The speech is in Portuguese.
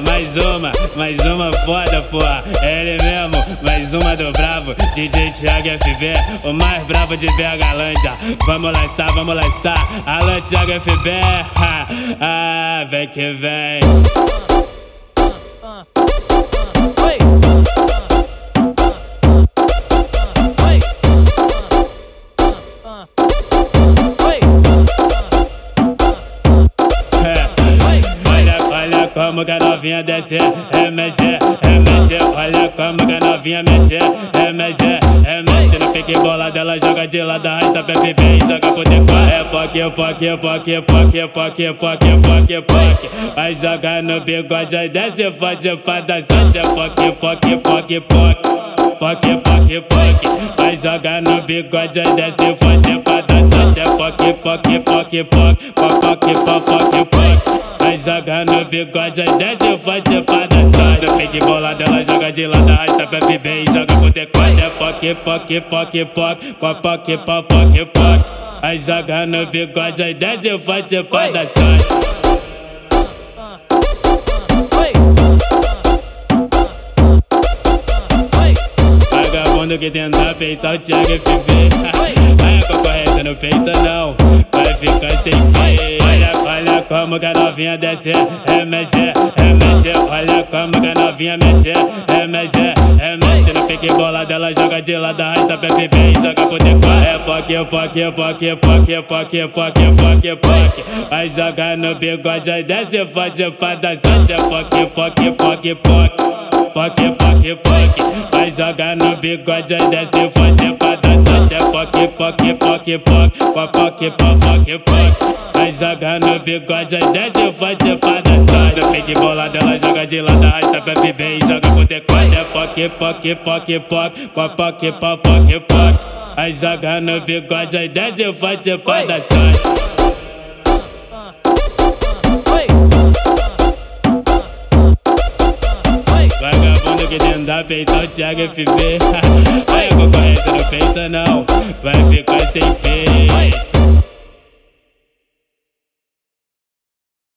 Mais uma, mais uma foda, porra. É ele mesmo, mais uma do bravo. DJ Thiago FB, o mais bravo de Bergalândia. Vamos lançar, vamos lançar. Alô, Thiago FB. Ah, vem que vem. como que a novinha desce, é mexer, é mexer. Olha como que a novinha mexer, é mexer, é mexer. No pique bolada ela joga de lado, arrasta pra bebê e joga pro decote. É poque, poque, poque, poque, poque, poque, poque, poque. Vai jogar no bigode, aí desce, faz pra dançante. É poque, poque, poque, poque. Poque, poque, poque. Vai jogar no bigode, aí desce, faz pra dançante, é poque, poque, poque, poque, poque, poque, poque. Vai jogar no bigode, aí desce forte pra dançar No pique bolado ela joga de lado, arrasta pra FB e joga pro decote É poque, poque, poque, poque, poque, poque, poque Vai jogar no bigode, aí desce forte pra dançar Vagabundo que tenta peitar o Thiago FB a concorrência não. Vai ficar sem fé Olha, olha como que a novinha desce. MG, MG Olha como que a novinha mexe. MG, MG No pique bola dela joga de lado Arrasta pra FB e joga pro decote É poque, poque, poque, poque, poque, poque, poque, poque. Vai jogar no bigode desce forte pra dançante É poque, poque, poque, poque. Poque, poque, poque. Vai jogar no bigode, desce forte pra dançante É poque, poque, poque, que poque, popó que popó que poque. As joga no bigode, aí desce eu faço pra dançar. Pique bolada, ela joga de lado, arrasta tá pra FB e joga pro decote. É poque, poque, poque, poque, popó que popó que poque. As joga no bigode, aí desce eu faço pra dançar. mandar peitar o Thiago FB. Olha a concorrência no peito, não, vai ficar sem peito.